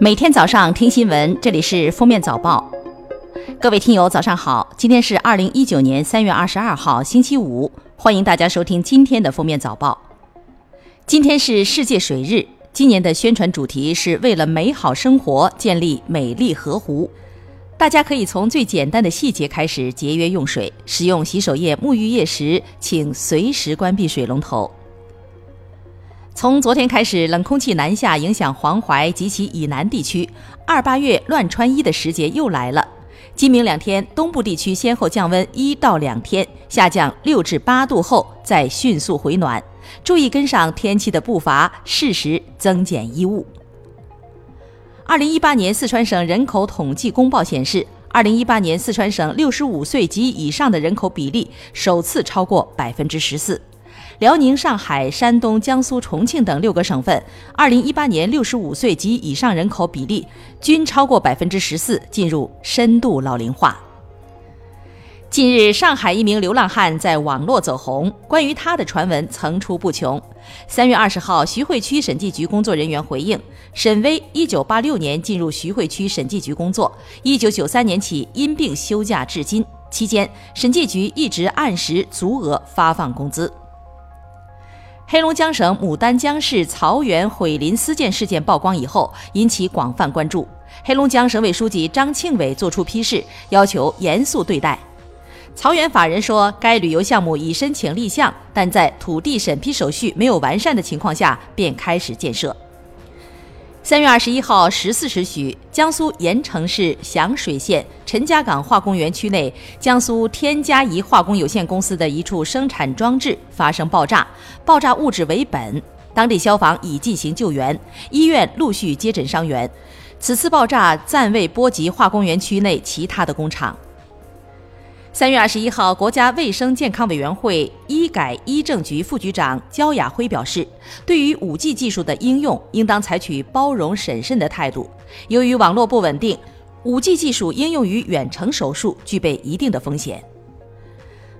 每天早上听新闻，这里是封面早报。各位听友，早上好！今天是二零一九年三月二十二号，星期五。欢迎大家收听今天的封面早报。今天是世界水日，今年的宣传主题是为了美好生活建立美丽河湖。大家可以从最简单的细节开始节约用水，使用洗手液、沐浴液时，请随时关闭水龙头。从昨天开始，冷空气南下，影响黄淮及其以南地区。二八月乱穿衣的时节又来了。今明两天，东部地区先后降温一到两天，下降六至八度后再迅速回暖。注意跟上天气的步伐，适时增减衣物。二零一八年四川省人口统计公报显示，二零一八年四川省六十五岁及以上的人口比例首次超过百分之十四。辽宁、上海、山东、江苏、重庆等六个省份，二零一八年六十五岁及以上人口比例均超过百分之十四，进入深度老龄化。近日，上海一名流浪汉在网络走红，关于他的传闻层出不穷。三月二十号，徐汇区审计局工作人员回应，沈威一九八六年进入徐汇区审计局工作，一九九三年起因病休假至今，期间审计局一直按时足额发放工资。黑龙江省牡丹江市曹源毁林私建事件曝光以后，引起广泛关注。黑龙江省委书记张庆伟作出批示，要求严肃对待。曹源法人说，该旅游项目已申请立项，但在土地审批手续没有完善的情况下，便开始建设。三月二十一号十四时许，江苏盐城市响水县陈家港化工园区内，江苏天嘉宜化工有限公司的一处生产装置发生爆炸，爆炸物质为苯。当地消防已进行救援，医院陆续接诊伤员。此次爆炸暂未波及化工园区内其他的工厂。三月二十一号，国家卫生健康委员会医改医政局副局长焦亚辉表示，对于五 G 技术的应用，应当采取包容审慎的态度。由于网络不稳定，五 G 技术应用于远程手术具备一定的风险。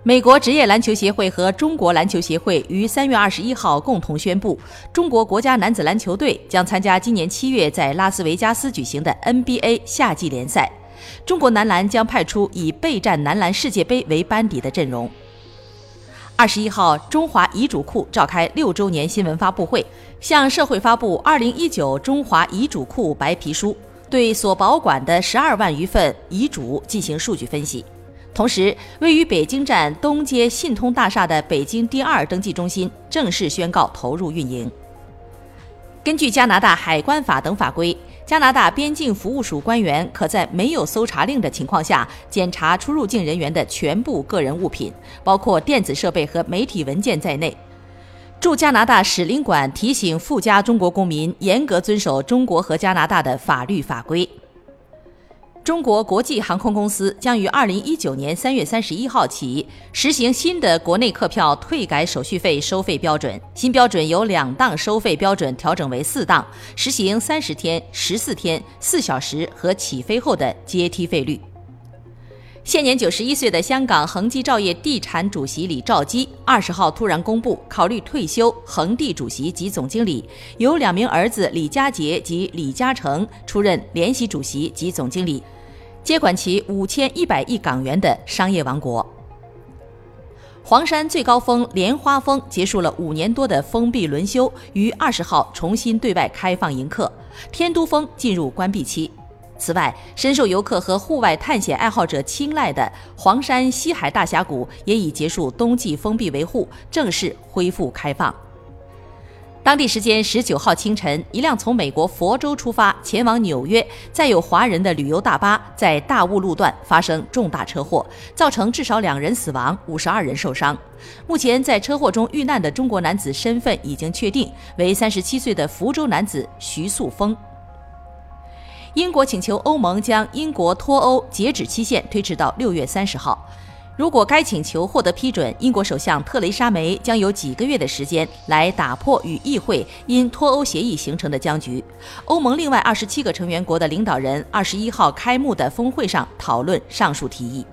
美国职业篮球协会和中国篮球协会于三月二十一号共同宣布，中国国家男子篮球队将参加今年七月在拉斯维加斯举行的 NBA 夏季联赛。中国男篮将派出以备战男篮世界杯为班底的阵容。二十一号，中华遗嘱库召开六周年新闻发布会，向社会发布《二零一九中华遗嘱库白皮书》，对所保管的十二万余份遗嘱进行数据分析。同时，位于北京站东街信通大厦的北京第二登记中心正式宣告投入运营。根据加拿大海关法等法规。加拿大边境服务署官员可在没有搜查令的情况下检查出入境人员的全部个人物品，包括电子设备和媒体文件在内。驻加拿大使领馆提醒赴加中国公民严格遵守中国和加拿大的法律法规。中国国际航空公司将于二零一九年三月三十一号起实行新的国内客票退改手续费收费标准。新标准由两档收费标准调整为四档，实行三十天、十四天、四小时和起飞后的阶梯费率。现年九十一岁的香港恒基兆业地产主席李兆基，二十号突然公布考虑退休恒地主席及总经理，由两名儿子李家杰及李嘉诚出任联席主席及总经理，接管其五千一百亿港元的商业王国。黄山最高峰莲花峰结束了五年多的封闭轮休，于二十号重新对外开放迎客，天都峰进入关闭期。此外，深受游客和户外探险爱好者青睐的黄山西海大峡谷也已结束冬季封闭维护，正式恢复开放。当地时间十九号清晨，一辆从美国佛州出发前往纽约载有华人的旅游大巴在大雾路段发生重大车祸，造成至少两人死亡，五十二人受伤。目前，在车祸中遇难的中国男子身份已经确定为三十七岁的福州男子徐素峰。英国请求欧盟将英国脱欧截止期限推迟到六月三十号。如果该请求获得批准，英国首相特蕾莎梅将有几个月的时间来打破与议会因脱欧协议形成的僵局。欧盟另外二十七个成员国的领导人二十一号开幕的峰会上讨论上述提议。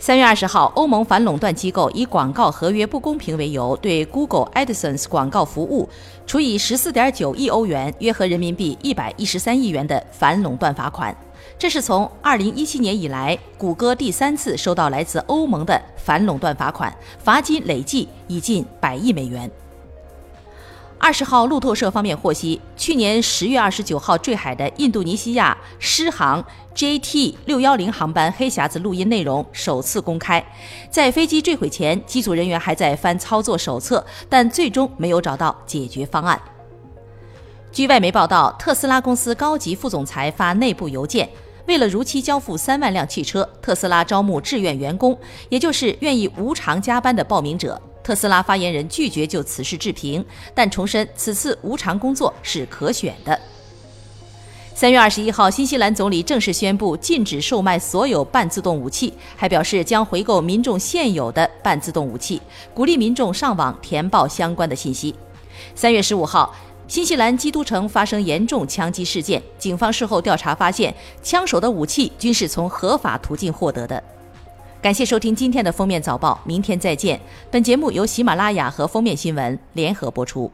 三月二十号，欧盟反垄断机构以广告合约不公平为由，对 Google AdSense 广告服务处以十四点九亿欧元（约合人民币一百一十三亿元）的反垄断罚款。这是从二零一七年以来，谷歌第三次收到来自欧盟的反垄断罚款，罚金累计已近百亿美元。二十号，路透社方面获悉，去年十月二十九号坠海的印度尼西亚狮航 JT 六幺零航班黑匣子录音内容首次公开。在飞机坠毁前，机组人员还在翻操作手册，但最终没有找到解决方案。据外媒报道，特斯拉公司高级副总裁发内部邮件，为了如期交付三万辆汽车，特斯拉招募志愿员工，也就是愿意无偿加班的报名者。特斯拉发言人拒绝就此事置评，但重申此次无偿工作是可选的。三月二十一号，新西兰总理正式宣布禁止售卖所有半自动武器，还表示将回购民众现有的半自动武器，鼓励民众上网填报相关的信息。三月十五号，新西兰基督城发生严重枪击事件，警方事后调查发现，枪手的武器均是从合法途径获得的。感谢收听今天的封面早报，明天再见。本节目由喜马拉雅和封面新闻联合播出。